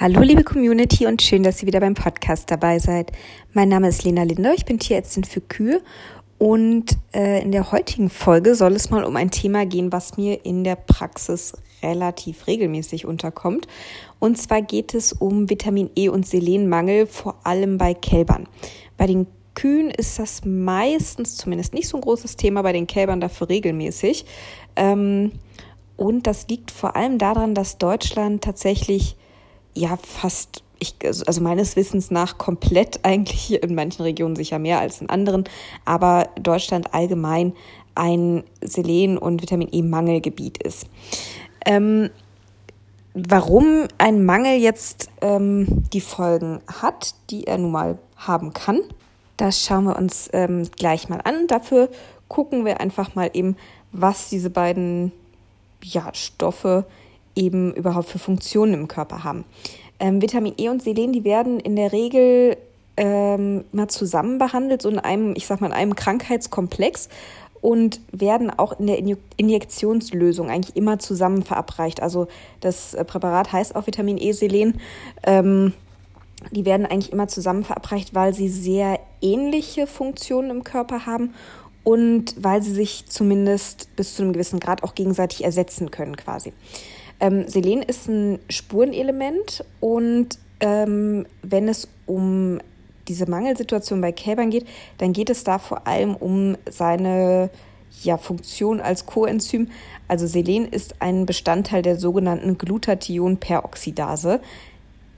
Hallo liebe Community und schön, dass ihr wieder beim Podcast dabei seid. Mein Name ist Lena Linder, ich bin Tierärztin für Kühe und äh, in der heutigen Folge soll es mal um ein Thema gehen, was mir in der Praxis relativ regelmäßig unterkommt. Und zwar geht es um Vitamin E und Selenmangel, vor allem bei Kälbern. Bei den Kühen ist das meistens zumindest nicht so ein großes Thema, bei den Kälbern dafür regelmäßig. Ähm, und das liegt vor allem daran, dass Deutschland tatsächlich ja fast, ich, also meines Wissens nach komplett eigentlich in manchen Regionen sicher mehr als in anderen, aber Deutschland allgemein ein Selen- und Vitamin E-Mangelgebiet ist. Ähm, warum ein Mangel jetzt ähm, die Folgen hat, die er nun mal haben kann, das schauen wir uns ähm, gleich mal an. Dafür gucken wir einfach mal eben, was diese beiden ja, Stoffe eben überhaupt für Funktionen im Körper haben. Ähm, Vitamin E und Selen, die werden in der Regel ähm, mal zusammen behandelt, so in einem, ich sag mal, in einem Krankheitskomplex und werden auch in der Injektionslösung eigentlich immer zusammen verabreicht. Also das äh, Präparat heißt auch Vitamin E, Selen. Ähm, die werden eigentlich immer zusammen verabreicht, weil sie sehr ähnliche Funktionen im Körper haben und weil sie sich zumindest bis zu einem gewissen Grad auch gegenseitig ersetzen können quasi. Ähm, Selen ist ein Spurenelement und ähm, wenn es um diese Mangelsituation bei Kälbern geht, dann geht es da vor allem um seine ja, Funktion als Coenzym. Also Selen ist ein Bestandteil der sogenannten Glutathion-Peroxidase.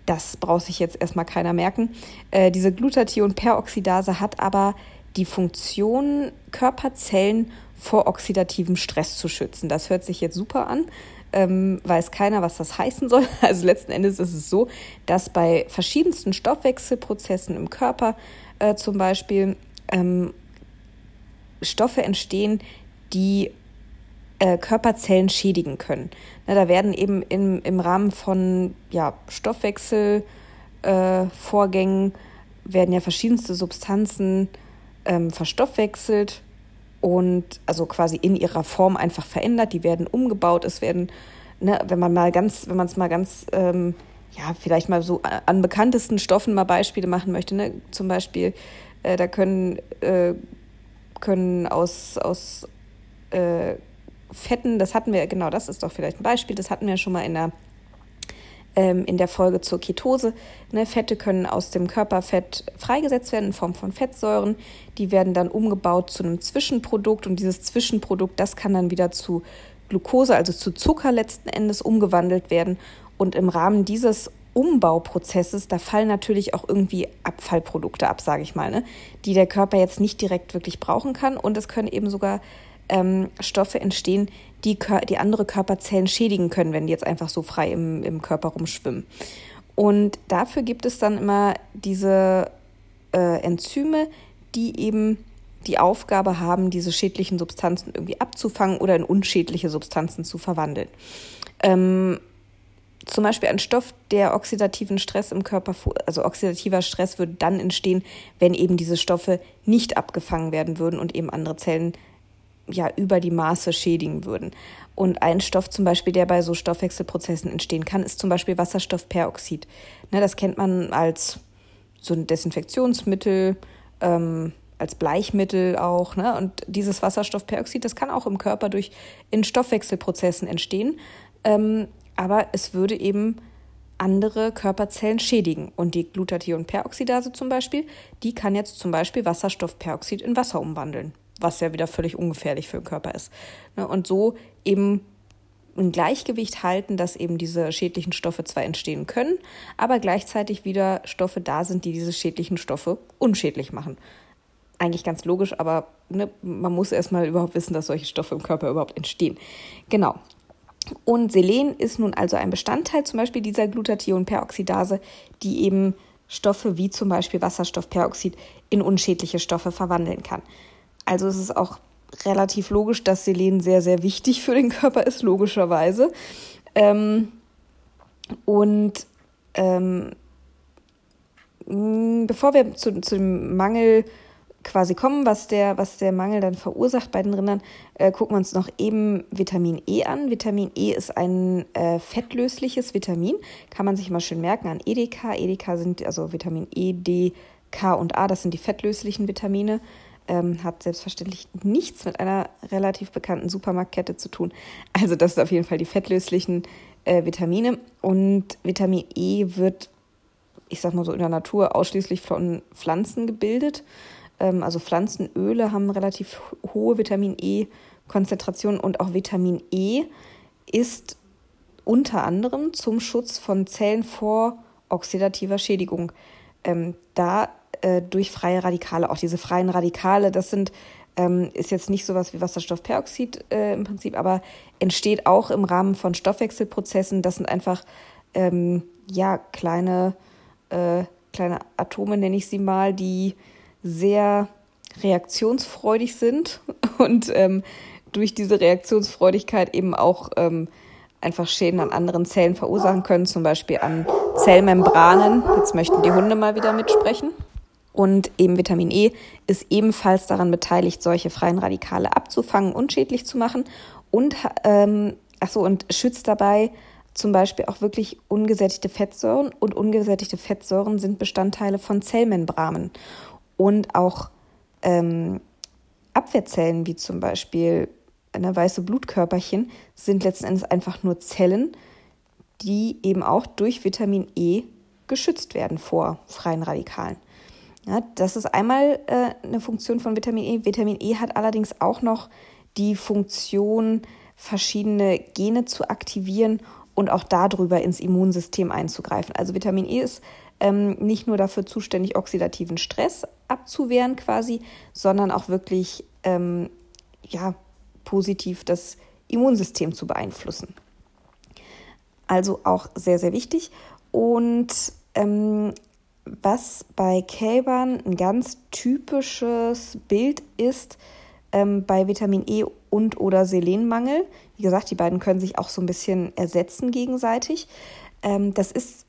Das braucht sich jetzt erstmal keiner merken. Äh, diese Glutathion-Peroxidase hat aber die Funktion, Körperzellen vor oxidativem Stress zu schützen. Das hört sich jetzt super an, ähm, weiß keiner, was das heißen soll. Also letzten Endes ist es so, dass bei verschiedensten Stoffwechselprozessen im Körper äh, zum Beispiel ähm, Stoffe entstehen, die äh, Körperzellen schädigen können. Na, da werden eben im, im Rahmen von ja, Stoffwechselvorgängen äh, werden ja verschiedenste Substanzen ähm, verstoffwechselt und also quasi in ihrer Form einfach verändert. Die werden umgebaut, es werden, ne, wenn man mal ganz, wenn man es mal ganz, ähm, ja, vielleicht mal so an bekanntesten Stoffen mal Beispiele machen möchte, ne? Zum Beispiel, äh, da können, äh, können aus, aus äh, Fetten, das hatten wir, genau, das ist doch vielleicht ein Beispiel, das hatten wir schon mal in der ähm, in der Folge zur Ketose. Ne, Fette können aus dem Körperfett freigesetzt werden in Form von Fettsäuren. Die werden dann umgebaut zu einem Zwischenprodukt und dieses Zwischenprodukt, das kann dann wieder zu Glucose, also zu Zucker letzten Endes umgewandelt werden. Und im Rahmen dieses Umbauprozesses, da fallen natürlich auch irgendwie Abfallprodukte ab, sage ich mal, ne? die der Körper jetzt nicht direkt wirklich brauchen kann. Und es können eben sogar ähm, Stoffe entstehen, die, die andere Körperzellen schädigen können, wenn die jetzt einfach so frei im, im Körper rumschwimmen. Und dafür gibt es dann immer diese äh, Enzyme, die eben die Aufgabe haben, diese schädlichen Substanzen irgendwie abzufangen oder in unschädliche Substanzen zu verwandeln. Ähm, zum Beispiel ein Stoff, der oxidativen Stress im Körper, also oxidativer Stress würde dann entstehen, wenn eben diese Stoffe nicht abgefangen werden würden und eben andere Zellen ja über die Maße schädigen würden. Und ein Stoff zum Beispiel, der bei so Stoffwechselprozessen entstehen kann, ist zum Beispiel Wasserstoffperoxid. Ne, das kennt man als so ein Desinfektionsmittel, ähm, als Bleichmittel auch. Ne? Und dieses Wasserstoffperoxid, das kann auch im Körper durch in Stoffwechselprozessen entstehen. Ähm, aber es würde eben andere Körperzellen schädigen. Und die Glutathionperoxidase zum Beispiel, die kann jetzt zum Beispiel Wasserstoffperoxid in Wasser umwandeln was ja wieder völlig ungefährlich für den Körper ist. Ne, und so eben ein Gleichgewicht halten, dass eben diese schädlichen Stoffe zwar entstehen können, aber gleichzeitig wieder Stoffe da sind, die diese schädlichen Stoffe unschädlich machen. Eigentlich ganz logisch, aber ne, man muss erstmal überhaupt wissen, dass solche Stoffe im Körper überhaupt entstehen. Genau. Und Selen ist nun also ein Bestandteil zum Beispiel dieser Glutathionperoxidase, die eben Stoffe wie zum Beispiel Wasserstoffperoxid in unschädliche Stoffe verwandeln kann. Also es ist auch relativ logisch, dass Selen sehr, sehr wichtig für den Körper ist, logischerweise. Ähm, und ähm, bevor wir zu, zu dem Mangel quasi kommen, was der, was der Mangel dann verursacht bei den Rindern, äh, gucken wir uns noch eben Vitamin E an. Vitamin E ist ein äh, fettlösliches Vitamin, kann man sich mal schön merken an EDK. EDK sind also Vitamin E, D, K und A, das sind die fettlöslichen Vitamine. Ähm, hat selbstverständlich nichts mit einer relativ bekannten Supermarktkette zu tun. Also das sind auf jeden Fall die fettlöslichen äh, Vitamine. Und Vitamin E wird, ich sag mal so, in der Natur ausschließlich von Pflanzen gebildet. Ähm, also Pflanzenöle haben relativ hohe Vitamin E-Konzentration und auch Vitamin E ist unter anderem zum Schutz von Zellen vor oxidativer Schädigung ähm, da äh, durch freie Radikale. Auch diese freien Radikale, das sind ähm, ist jetzt nicht sowas wie Wasserstoffperoxid äh, im Prinzip, aber entsteht auch im Rahmen von Stoffwechselprozessen. Das sind einfach ähm, ja kleine äh, kleine Atome nenne ich sie mal, die sehr reaktionsfreudig sind und ähm, durch diese Reaktionsfreudigkeit eben auch ähm, einfach Schäden an anderen Zellen verursachen können, zum Beispiel an Zellmembranen. Jetzt möchten die Hunde mal wieder mitsprechen. Und eben Vitamin E ist ebenfalls daran beteiligt, solche freien Radikale abzufangen und schädlich zu machen. Und, ähm, ach so, und schützt dabei zum Beispiel auch wirklich ungesättigte Fettsäuren. Und ungesättigte Fettsäuren sind Bestandteile von Zellmembranen und auch ähm, Abwehrzellen, wie zum Beispiel eine weiße Blutkörperchen, sind letzten Endes einfach nur Zellen, die eben auch durch Vitamin E geschützt werden vor freien Radikalen. Ja, das ist einmal äh, eine Funktion von Vitamin E. Vitamin E hat allerdings auch noch die Funktion, verschiedene Gene zu aktivieren und auch darüber ins Immunsystem einzugreifen. Also Vitamin E ist ähm, nicht nur dafür zuständig, oxidativen Stress abzuwehren quasi, sondern auch wirklich ähm, ja, positiv das Immunsystem zu beeinflussen. Also auch sehr, sehr wichtig. Und ähm, was bei Kälbern ein ganz typisches Bild ist, ähm, bei Vitamin E und oder Selenmangel. Wie gesagt, die beiden können sich auch so ein bisschen ersetzen gegenseitig. Ähm, das ist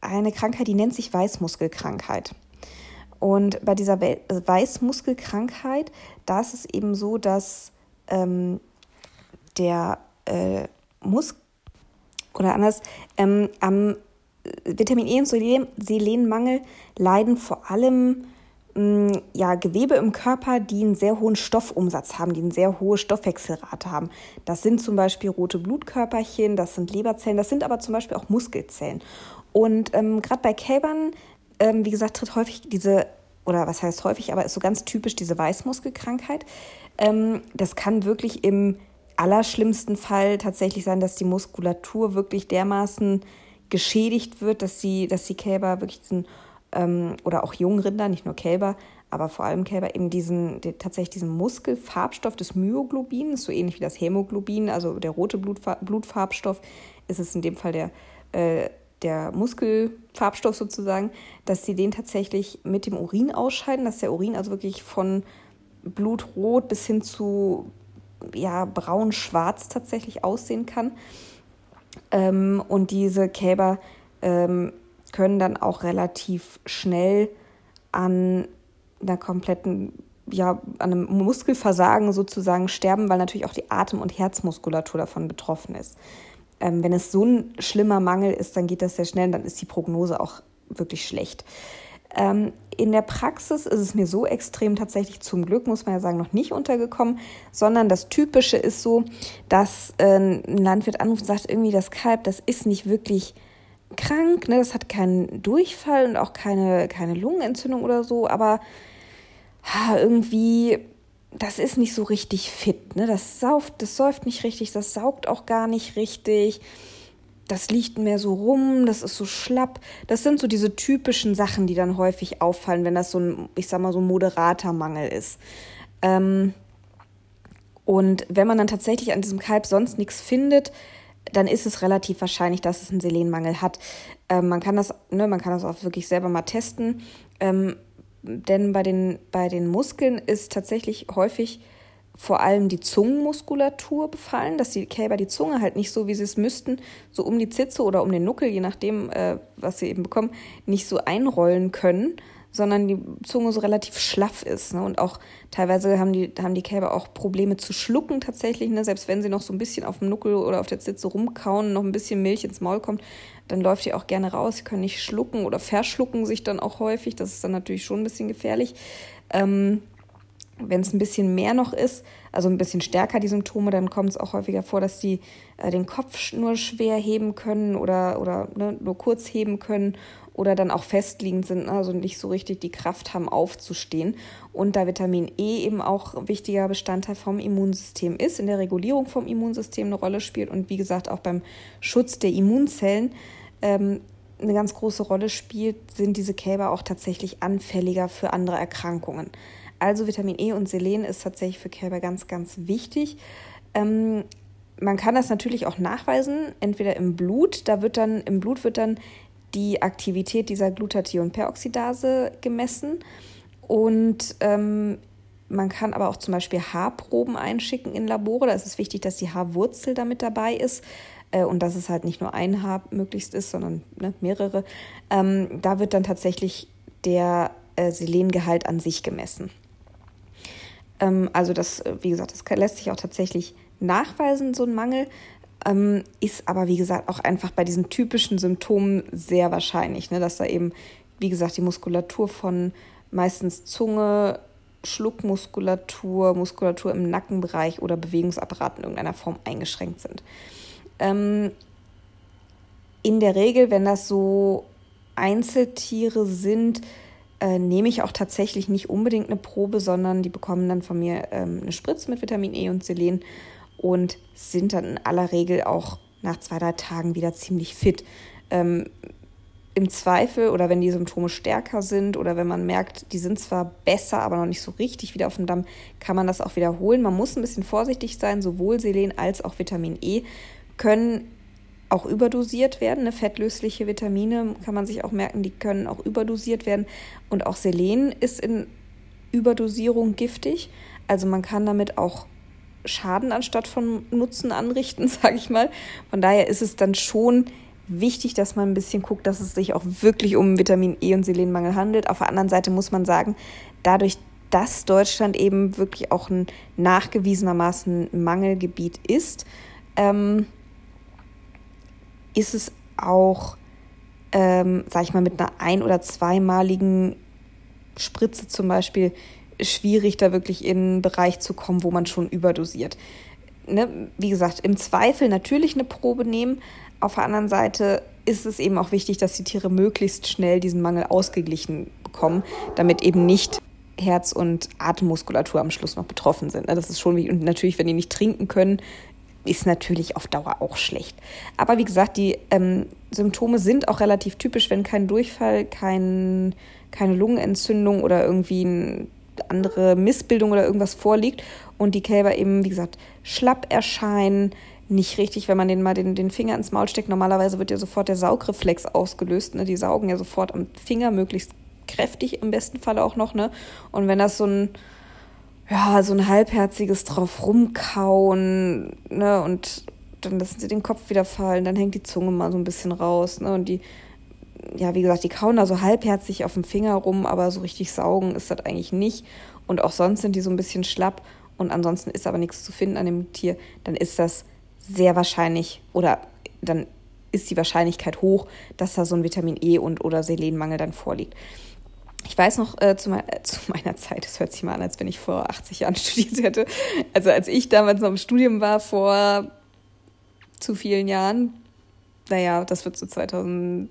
eine Krankheit, die nennt sich Weißmuskelkrankheit. Und bei dieser Weißmuskelkrankheit, da ist es eben so, dass ähm, der äh, Muskel oder anders, ähm, am Vitamin E und Selenmangel leiden vor allem mm, ja, Gewebe im Körper, die einen sehr hohen Stoffumsatz haben, die eine sehr hohe Stoffwechselrate haben. Das sind zum Beispiel rote Blutkörperchen, das sind Leberzellen, das sind aber zum Beispiel auch Muskelzellen. Und ähm, gerade bei Kälbern, ähm, wie gesagt, tritt häufig diese, oder was heißt häufig, aber ist so ganz typisch diese Weißmuskelkrankheit. Ähm, das kann wirklich im allerschlimmsten Fall tatsächlich sein, dass die Muskulatur wirklich dermaßen geschädigt wird, dass die, dass die Kälber wirklich diesen, ähm, oder auch Jungrinder, nicht nur Kälber, aber vor allem Kälber eben diesen, die, tatsächlich diesen Muskelfarbstoff des Myoglobin, ist so ähnlich wie das Hämoglobin, also der rote Blutfar Blutfarbstoff, ist es in dem Fall der äh, der Muskelfarbstoff sozusagen, dass sie den tatsächlich mit dem Urin ausscheiden, dass der Urin also wirklich von blutrot bis hin zu ja, braun-schwarz tatsächlich aussehen kann. Ähm, und diese Kälber ähm, können dann auch relativ schnell an einer kompletten, ja, an einem Muskelversagen sozusagen sterben, weil natürlich auch die Atem- und Herzmuskulatur davon betroffen ist ähm, wenn es so ein schlimmer Mangel ist, dann geht das sehr schnell, dann ist die Prognose auch wirklich schlecht. Ähm, in der Praxis ist es mir so extrem tatsächlich zum Glück, muss man ja sagen, noch nicht untergekommen, sondern das Typische ist so, dass äh, ein Landwirt anruft und sagt, irgendwie das Kalb, das ist nicht wirklich krank, ne? das hat keinen Durchfall und auch keine, keine Lungenentzündung oder so, aber ha, irgendwie das ist nicht so richtig fit. Ne? Das sauft, das säuft nicht richtig, das saugt auch gar nicht richtig. Das liegt mehr so rum, das ist so schlapp. Das sind so diese typischen Sachen, die dann häufig auffallen, wenn das so ein, ich sag mal, so ein moderater Mangel ist. Ähm, und wenn man dann tatsächlich an diesem Kalb sonst nichts findet, dann ist es relativ wahrscheinlich, dass es einen Selenmangel hat. Ähm, man kann das, ne, man kann das auch wirklich selber mal testen. Ähm, denn bei den, bei den Muskeln ist tatsächlich häufig vor allem die Zungenmuskulatur befallen, dass die Kälber die Zunge halt nicht so, wie sie es müssten, so um die Zitze oder um den Nuckel, je nachdem, äh, was sie eben bekommen, nicht so einrollen können, sondern die Zunge so relativ schlaff ist. Ne? Und auch teilweise haben die, haben die Kälber auch Probleme zu schlucken tatsächlich. Ne? Selbst wenn sie noch so ein bisschen auf dem Nuckel oder auf der Zitze rumkauen, noch ein bisschen Milch ins Maul kommt, dann läuft die auch gerne raus. Sie können nicht schlucken oder verschlucken sich dann auch häufig. Das ist dann natürlich schon ein bisschen gefährlich. Ähm, wenn es ein bisschen mehr noch ist, also ein bisschen stärker die Symptome, dann kommt es auch häufiger vor, dass die äh, den Kopf nur schwer heben können oder, oder ne, nur kurz heben können oder dann auch festliegend sind, ne, also nicht so richtig die Kraft haben, aufzustehen. Und da Vitamin E eben auch ein wichtiger Bestandteil vom Immunsystem ist, in der Regulierung vom Immunsystem eine Rolle spielt und wie gesagt auch beim Schutz der Immunzellen ähm, eine ganz große Rolle spielt, sind diese Kälber auch tatsächlich anfälliger für andere Erkrankungen. Also Vitamin E und Selen ist tatsächlich für Kälber ganz, ganz wichtig. Ähm, man kann das natürlich auch nachweisen, entweder im Blut, da wird dann, im Blut wird dann die Aktivität dieser Glutathion-Peroxidase gemessen. Und ähm, man kann aber auch zum Beispiel Haarproben einschicken in Labore. Da ist es wichtig, dass die Haarwurzel damit dabei ist äh, und dass es halt nicht nur ein Haar möglichst ist, sondern ne, mehrere. Ähm, da wird dann tatsächlich der äh, Selengehalt an sich gemessen. Ähm, also das, äh, wie gesagt, das lässt sich auch tatsächlich nachweisen, so ein Mangel. Ähm, ist aber, wie gesagt, auch einfach bei diesen typischen Symptomen sehr wahrscheinlich, ne, dass da eben, wie gesagt, die Muskulatur von meistens Zunge, Schluckmuskulatur, Muskulatur im Nackenbereich oder Bewegungsapparat in irgendeiner Form eingeschränkt sind. Ähm, in der Regel, wenn das so Einzeltiere sind, äh, nehme ich auch tatsächlich nicht unbedingt eine Probe, sondern die bekommen dann von mir ähm, eine Spritze mit Vitamin E und Selen und sind dann in aller Regel auch nach zwei, drei Tagen wieder ziemlich fit. Ähm, Im Zweifel oder wenn die Symptome stärker sind oder wenn man merkt, die sind zwar besser, aber noch nicht so richtig wieder auf dem Damm, kann man das auch wiederholen. Man muss ein bisschen vorsichtig sein, sowohl Selen als auch Vitamin E können auch überdosiert werden. Ne? Fettlösliche Vitamine kann man sich auch merken, die können auch überdosiert werden. Und auch Selen ist in Überdosierung giftig. Also man kann damit auch Schaden anstatt von Nutzen anrichten, sage ich mal. Von daher ist es dann schon wichtig, dass man ein bisschen guckt, dass es sich auch wirklich um Vitamin E und Selenmangel handelt. Auf der anderen Seite muss man sagen, dadurch, dass Deutschland eben wirklich auch ein nachgewiesenermaßen Mangelgebiet ist, ähm, ist es auch, ähm, sag ich mal, mit einer ein- oder zweimaligen Spritze zum Beispiel schwierig, da wirklich in einen Bereich zu kommen, wo man schon überdosiert. Ne? Wie gesagt, im Zweifel natürlich eine Probe nehmen. Auf der anderen Seite ist es eben auch wichtig, dass die Tiere möglichst schnell diesen Mangel ausgeglichen bekommen, damit eben nicht Herz- und Atemmuskulatur am Schluss noch betroffen sind. Ne? Das ist schon wichtig. Und natürlich, wenn die nicht trinken können, ist natürlich auf Dauer auch schlecht. Aber wie gesagt, die ähm, Symptome sind auch relativ typisch, wenn kein Durchfall, kein, keine Lungenentzündung oder irgendwie eine andere Missbildung oder irgendwas vorliegt und die Kälber eben, wie gesagt, schlapp erscheinen, nicht richtig, wenn man den mal den, den Finger ins Maul steckt. Normalerweise wird ja sofort der Saugreflex ausgelöst. Ne? Die saugen ja sofort am Finger, möglichst kräftig im besten Fall auch noch. Ne? Und wenn das so ein ja, so ein halbherziges drauf rumkauen, ne, und dann lassen sie den Kopf wieder fallen, dann hängt die Zunge mal so ein bisschen raus, ne, und die, ja, wie gesagt, die kauen da so halbherzig auf dem Finger rum, aber so richtig saugen ist das eigentlich nicht. Und auch sonst sind die so ein bisschen schlapp und ansonsten ist aber nichts zu finden an dem Tier, dann ist das sehr wahrscheinlich oder dann ist die Wahrscheinlichkeit hoch, dass da so ein Vitamin E und oder Selenmangel dann vorliegt. Ich weiß noch äh, zu, me äh, zu, meiner Zeit, das hört sich mal an, als wenn ich vor 80 Jahren studiert hätte. Also als ich damals noch im Studium war, vor zu vielen Jahren, naja, das wird so 2011,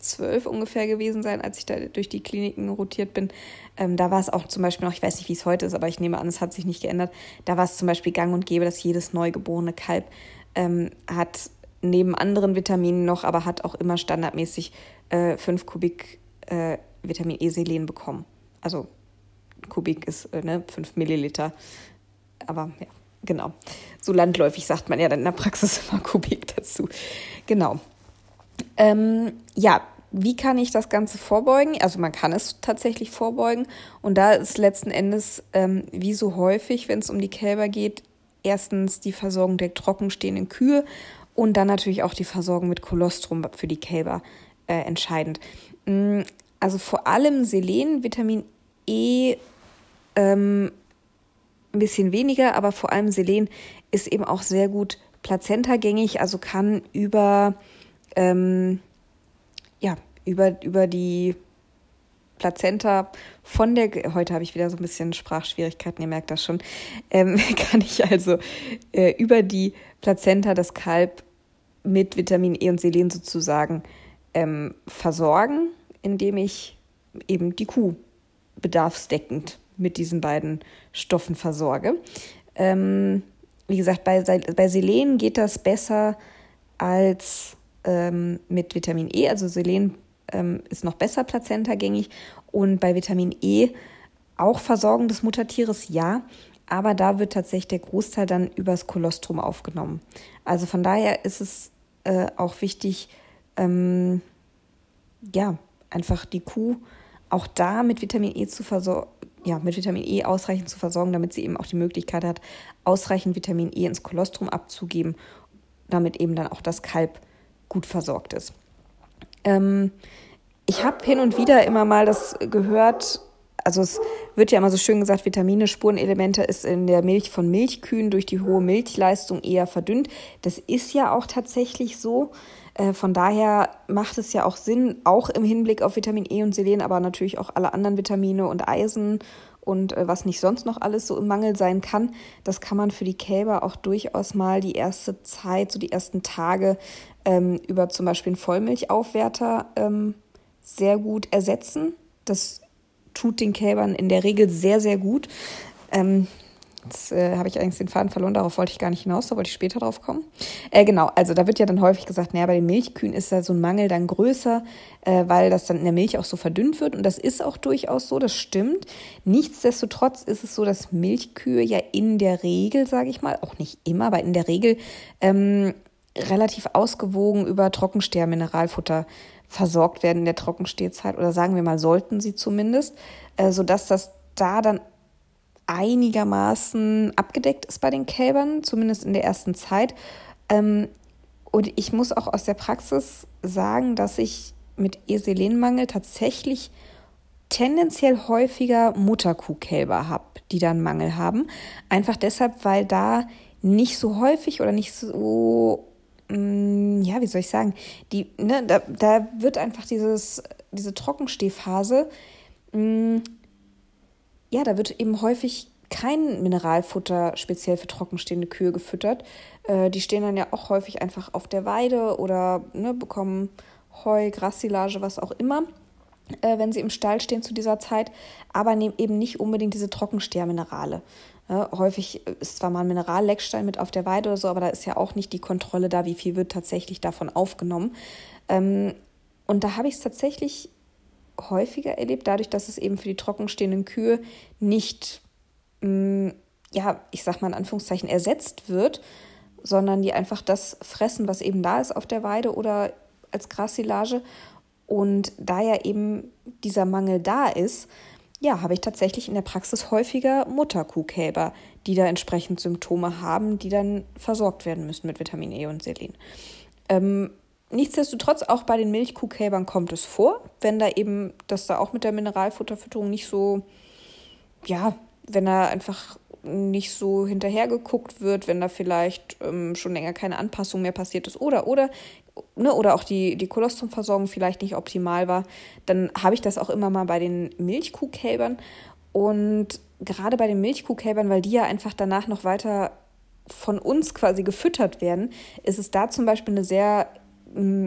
12 ungefähr gewesen sein, als ich da durch die Kliniken rotiert bin. Ähm, da war es auch zum Beispiel noch, ich weiß nicht, wie es heute ist, aber ich nehme an, es hat sich nicht geändert. Da war es zum Beispiel gang und gäbe, dass jedes neugeborene Kalb ähm, hat neben anderen Vitaminen noch, aber hat auch immer standardmäßig äh, 5 Kubik äh, Vitamin E Selen bekommen. Also Kubik ist äh, ne, 5 Milliliter. Aber ja, genau. So landläufig sagt man ja dann in der Praxis immer Kubik dazu. Genau. Ähm, ja, wie kann ich das Ganze vorbeugen? Also man kann es tatsächlich vorbeugen. Und da ist letzten Endes, ähm, wie so häufig, wenn es um die Kälber geht, erstens die Versorgung der trockenstehenden Kühe und dann natürlich auch die Versorgung mit Kolostrum für die Kälber äh, entscheidend. Mm, also vor allem Selen, Vitamin E ähm, ein bisschen weniger, aber vor allem Selen ist eben auch sehr gut plazentagängig, also kann über, ähm, ja, über, über die Plazenta von der, heute habe ich wieder so ein bisschen Sprachschwierigkeiten, ihr merkt das schon, ähm, kann ich also äh, über die Plazenta das Kalb mit Vitamin E und Selen sozusagen ähm, versorgen, indem ich eben die Kuh bedarfsdeckend mit diesen beiden Stoffen versorge. Ähm, wie gesagt, bei, bei Selen geht das besser als ähm, mit Vitamin E. Also Selen ähm, ist noch besser plazentagängig und bei Vitamin E auch Versorgung des Muttertieres, ja, aber da wird tatsächlich der Großteil dann übers Kolostrum aufgenommen. Also von daher ist es äh, auch wichtig, ähm, ja, einfach die Kuh auch da mit Vitamin E zu versorgen, ja, mit Vitamin E ausreichend zu versorgen, damit sie eben auch die Möglichkeit hat, ausreichend Vitamin E ins Kolostrum abzugeben, damit eben dann auch das Kalb gut versorgt ist. Ähm, ich habe hin und wieder immer mal das gehört, also es wird ja immer so schön gesagt, Vitamine, Spurenelemente ist in der Milch von Milchkühen durch die hohe Milchleistung eher verdünnt. Das ist ja auch tatsächlich so. Äh, von daher macht es ja auch Sinn, auch im Hinblick auf Vitamin E und Selen, aber natürlich auch alle anderen Vitamine und Eisen und äh, was nicht sonst noch alles so im Mangel sein kann. Das kann man für die Kälber auch durchaus mal die erste Zeit, so die ersten Tage ähm, über zum Beispiel einen Vollmilchaufwärter ähm, sehr gut ersetzen. Das tut den Kälbern in der Regel sehr, sehr gut. Ähm, Jetzt äh, habe ich eigentlich den Faden verloren, darauf wollte ich gar nicht hinaus, da wollte ich später drauf kommen. Äh, genau, also da wird ja dann häufig gesagt, naja, bei den Milchkühen ist da so ein Mangel dann größer, äh, weil das dann in der Milch auch so verdünnt wird. Und das ist auch durchaus so, das stimmt. Nichtsdestotrotz ist es so, dass Milchkühe ja in der Regel, sage ich mal, auch nicht immer, aber in der Regel ähm, relativ ausgewogen über Trockensteher-Mineralfutter versorgt werden in der Trockenstehzeit oder sagen wir mal, sollten sie zumindest, äh, sodass das da dann einigermaßen abgedeckt ist bei den Kälbern, zumindest in der ersten Zeit. Ähm, und ich muss auch aus der Praxis sagen, dass ich mit Eselenmangel tatsächlich tendenziell häufiger Mutterkuhkälber habe, die dann Mangel haben. Einfach deshalb, weil da nicht so häufig oder nicht so, mm, ja, wie soll ich sagen, die, ne, da, da wird einfach dieses, diese Trockenstehphase mh, mm, ja, da wird eben häufig kein Mineralfutter speziell für trockenstehende Kühe gefüttert. Äh, die stehen dann ja auch häufig einfach auf der Weide oder ne, bekommen Heu, Grassilage, was auch immer, äh, wenn sie im Stall stehen zu dieser Zeit, aber nehmen eben nicht unbedingt diese Trockensteherminerale. Ja, häufig ist zwar mal ein Mineralleckstein mit auf der Weide oder so, aber da ist ja auch nicht die Kontrolle da, wie viel wird tatsächlich davon aufgenommen. Ähm, und da habe ich es tatsächlich häufiger erlebt, dadurch, dass es eben für die trockenstehenden Kühe nicht, mh, mm, ja, ich sag mal in Anführungszeichen, ersetzt wird, sondern die einfach das fressen, was eben da ist auf der Weide oder als Grassilage. Und da ja eben dieser Mangel da ist, ja, habe ich tatsächlich in der Praxis häufiger Mutterkuhkälber, die da entsprechend Symptome haben, die dann versorgt werden müssen mit Vitamin E und Selen. Ähm, Nichtsdestotrotz, auch bei den Milchkuhkälbern kommt es vor, wenn da eben, dass da auch mit der Mineralfutterfütterung nicht so, ja, wenn da einfach nicht so hinterher geguckt wird, wenn da vielleicht ähm, schon länger keine Anpassung mehr passiert ist oder oder ne, oder auch die, die Kolostrumversorgung vielleicht nicht optimal war, dann habe ich das auch immer mal bei den Milchkuhkälbern. Und gerade bei den Milchkuhkälbern, weil die ja einfach danach noch weiter von uns quasi gefüttert werden, ist es da zum Beispiel eine sehr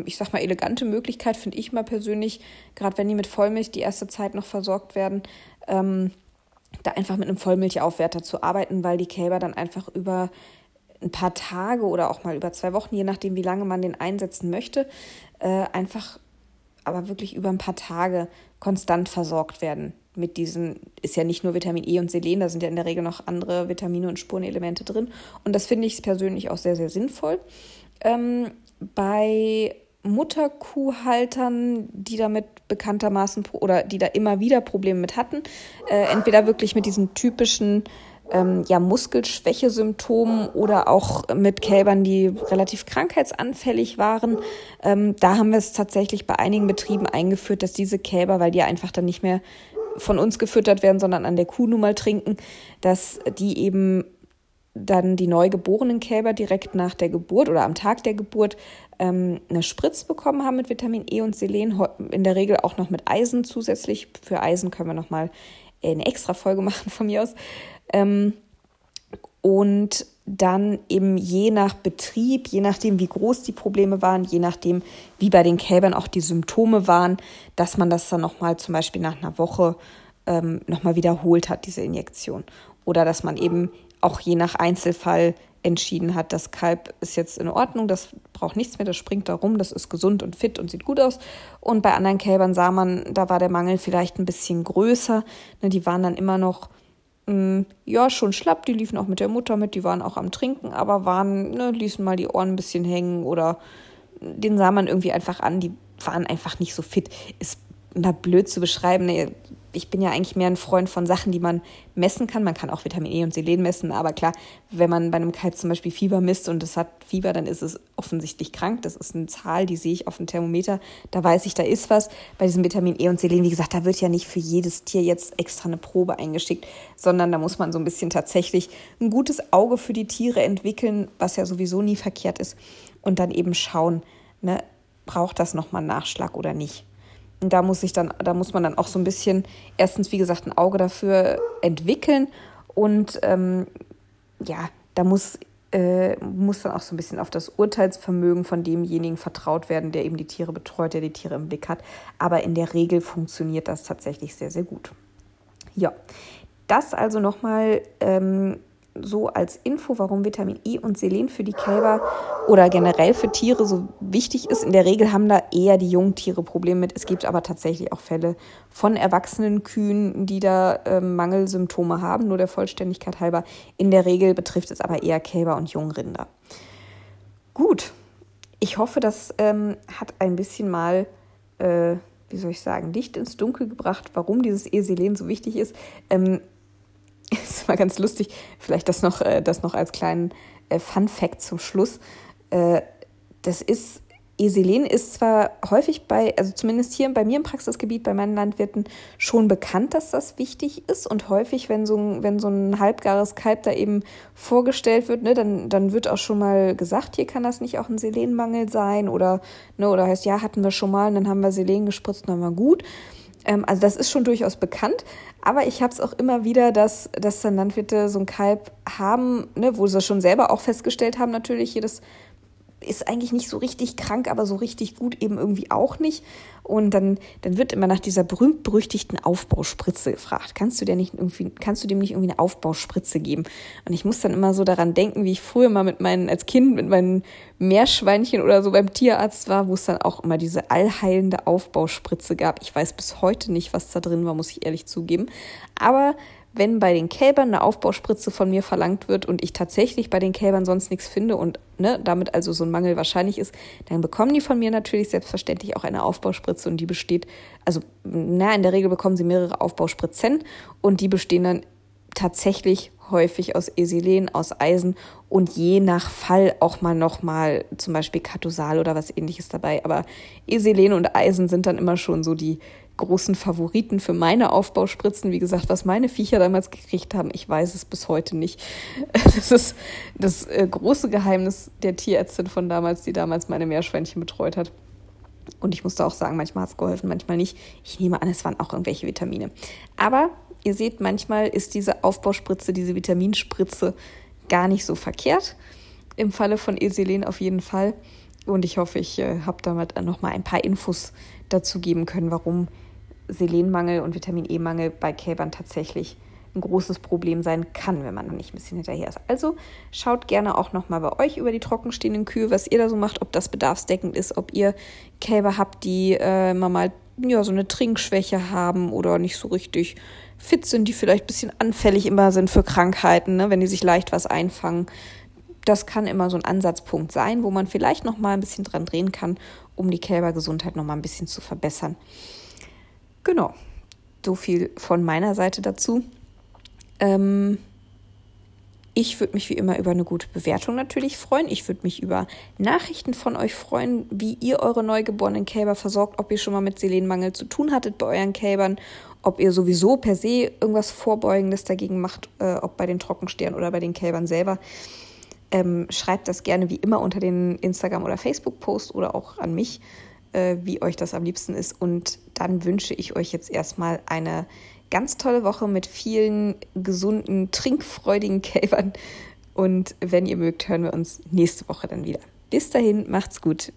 ich sag mal, elegante Möglichkeit, finde ich mal persönlich, gerade wenn die mit Vollmilch die erste Zeit noch versorgt werden, ähm, da einfach mit einem Vollmilchaufwärter zu arbeiten, weil die Kälber dann einfach über ein paar Tage oder auch mal über zwei Wochen, je nachdem, wie lange man den einsetzen möchte, äh, einfach aber wirklich über ein paar Tage konstant versorgt werden. Mit diesen ist ja nicht nur Vitamin E und Selen, da sind ja in der Regel noch andere Vitamine und Spurenelemente drin. Und das finde ich persönlich auch sehr, sehr sinnvoll. Ähm, bei Mutterkuhhaltern, die damit bekanntermaßen oder die da immer wieder Probleme mit hatten, äh, entweder wirklich mit diesen typischen ähm, ja, Muskelschwächesymptomen oder auch mit Kälbern, die relativ krankheitsanfällig waren. Ähm, da haben wir es tatsächlich bei einigen Betrieben eingeführt, dass diese Kälber, weil die einfach dann nicht mehr von uns gefüttert werden, sondern an der Kuh nun mal trinken, dass die eben dann die neugeborenen Kälber direkt nach der Geburt oder am Tag der Geburt ähm, eine Spritz bekommen haben mit Vitamin E und Selen, in der Regel auch noch mit Eisen zusätzlich. Für Eisen können wir nochmal eine extra Folge machen von mir aus. Ähm, und dann eben je nach Betrieb, je nachdem, wie groß die Probleme waren, je nachdem, wie bei den Kälbern auch die Symptome waren, dass man das dann nochmal zum Beispiel nach einer Woche ähm, nochmal wiederholt hat, diese Injektion. Oder dass man eben auch je nach Einzelfall entschieden hat, das Kalb ist jetzt in Ordnung, das braucht nichts mehr, das springt da rum, das ist gesund und fit und sieht gut aus. Und bei anderen Kälbern sah man, da war der Mangel vielleicht ein bisschen größer. Ne, die waren dann immer noch, mh, mm, ja, schon schlapp, die liefen auch mit der Mutter mit, die waren auch am Trinken, aber waren, ne, ließen mal die Ohren ein bisschen hängen oder den sah man irgendwie einfach an, die waren einfach nicht so fit. Ist immer blöd zu beschreiben. Ne, ich bin ja eigentlich mehr ein Freund von Sachen, die man messen kann. Man kann auch Vitamin E und Selen messen, aber klar, wenn man bei einem Kalb zum Beispiel Fieber misst und es hat Fieber, dann ist es offensichtlich krank. Das ist eine Zahl, die sehe ich auf dem Thermometer. Da weiß ich, da ist was. Bei diesem Vitamin E und Selen, wie gesagt, da wird ja nicht für jedes Tier jetzt extra eine Probe eingeschickt, sondern da muss man so ein bisschen tatsächlich ein gutes Auge für die Tiere entwickeln, was ja sowieso nie verkehrt ist. Und dann eben schauen, ne, braucht das nochmal Nachschlag oder nicht. Da muss ich dann, da muss man dann auch so ein bisschen erstens, wie gesagt, ein Auge dafür entwickeln und ähm, ja, da muss, äh, muss dann auch so ein bisschen auf das Urteilsvermögen von demjenigen vertraut werden, der eben die Tiere betreut, der die Tiere im Blick hat. Aber in der Regel funktioniert das tatsächlich sehr, sehr gut. Ja, das also nochmal ähm, so als Info, warum Vitamin E und Selen für die Kälber oder generell für Tiere so wichtig ist. In der Regel haben da eher die Jungtiere Probleme mit. Es gibt aber tatsächlich auch Fälle von erwachsenen Kühen, die da äh, Mangelsymptome haben, nur der Vollständigkeit halber. In der Regel betrifft es aber eher Kälber und Jungrinder. Gut, ich hoffe, das ähm, hat ein bisschen mal, äh, wie soll ich sagen, Licht ins Dunkel gebracht, warum dieses E-Selen so wichtig ist. Ähm, immer ganz lustig, vielleicht das noch, äh, das noch als kleinen äh, Fun Fact zum Schluss. Äh, das ist, Eselen ist zwar häufig bei, also zumindest hier bei mir im Praxisgebiet, bei meinen Landwirten, schon bekannt, dass das wichtig ist. Und häufig, wenn so ein, wenn so ein halbgares Kalb da eben vorgestellt wird, ne, dann, dann wird auch schon mal gesagt, hier kann das nicht auch ein Selenmangel sein oder, ne, oder heißt, ja, hatten wir schon mal und dann haben wir Selen gespritzt, dann war gut. Ähm, also das ist schon durchaus bekannt, aber ich habe es auch immer wieder, dass, dass dann Landwirte so ein Kalb haben, ne, wo sie schon selber auch festgestellt haben, natürlich, das ist eigentlich nicht so richtig krank, aber so richtig gut eben irgendwie auch nicht. Und dann, dann wird immer nach dieser berühmt-berüchtigten Aufbauspritze gefragt. Kannst du dir nicht irgendwie, kannst du dem nicht irgendwie eine Aufbauspritze geben? Und ich muss dann immer so daran denken, wie ich früher mal mit meinen, als Kind mit meinen Meerschweinchen oder so beim Tierarzt war, wo es dann auch immer diese allheilende Aufbauspritze gab. Ich weiß bis heute nicht, was da drin war, muss ich ehrlich zugeben. Aber wenn bei den Kälbern eine Aufbauspritze von mir verlangt wird und ich tatsächlich bei den Kälbern sonst nichts finde und ne, damit also so ein Mangel wahrscheinlich ist, dann bekommen die von mir natürlich selbstverständlich auch eine Aufbauspritze und die besteht, also na, in der Regel bekommen sie mehrere Aufbauspritzen und die bestehen dann tatsächlich häufig aus Eselen, aus Eisen und je nach Fall auch mal nochmal zum Beispiel Katosal oder was ähnliches dabei. Aber Eselen und Eisen sind dann immer schon so die großen Favoriten für meine Aufbauspritzen. Wie gesagt, was meine Viecher damals gekriegt haben, ich weiß es bis heute nicht. Das ist das äh, große Geheimnis der Tierärztin von damals, die damals meine Meerschweinchen betreut hat. Und ich musste auch sagen, manchmal hat es geholfen, manchmal nicht. Ich nehme an, es waren auch irgendwelche Vitamine. Aber ihr seht, manchmal ist diese Aufbauspritze, diese Vitaminspritze gar nicht so verkehrt. Im Falle von Eselen auf jeden Fall. Und ich hoffe, ich äh, habe damit noch mal ein paar Infos dazu geben können, warum Selenmangel und Vitamin E-Mangel bei Kälbern tatsächlich ein großes Problem sein kann, wenn man noch nicht ein bisschen hinterher ist. Also schaut gerne auch noch mal bei euch über die trockenstehenden Kühe, was ihr da so macht, ob das bedarfsdeckend ist, ob ihr Kälber habt, die äh, mal ja, so eine Trinkschwäche haben oder nicht so richtig fit sind, die vielleicht ein bisschen anfällig immer sind für Krankheiten, ne, wenn die sich leicht was einfangen. Das kann immer so ein Ansatzpunkt sein, wo man vielleicht noch mal ein bisschen dran drehen kann, um die Kälbergesundheit noch mal ein bisschen zu verbessern. Genau, so viel von meiner Seite dazu. Ähm, Ich würde mich wie immer über eine gute Bewertung natürlich freuen. Ich würde mich über Nachrichten von euch freuen, wie ihr eure neugeborenen Kälber versorgt, ob ihr schon mal mit Selenmangel zu tun hattet bei euren Kälbern, ob ihr sowieso per se irgendwas Vorbeugendes dagegen macht, äh, ob bei den Trockensteren oder bei den Kälbern selber. Ähm, schreibt das gerne wie immer unter den Instagram- oder Facebook-Post oder auch an mich, äh, wie euch das am liebsten ist. Und dann wünsche ich euch jetzt erstmal eine ganz tolle Woche mit vielen gesunden, trinkfreudigen Kälbern. Und wenn ihr mögt, hören wir uns nächste Woche dann wieder. Bis dahin, macht's gut.